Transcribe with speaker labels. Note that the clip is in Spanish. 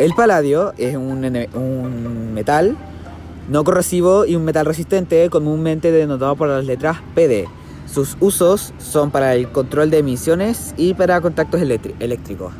Speaker 1: El paladio es un, metal no corrosivo y un metal resistente comúnmente denotado por las letras PD. Sus usos son para el control de emisiones y para contactos eléctricos.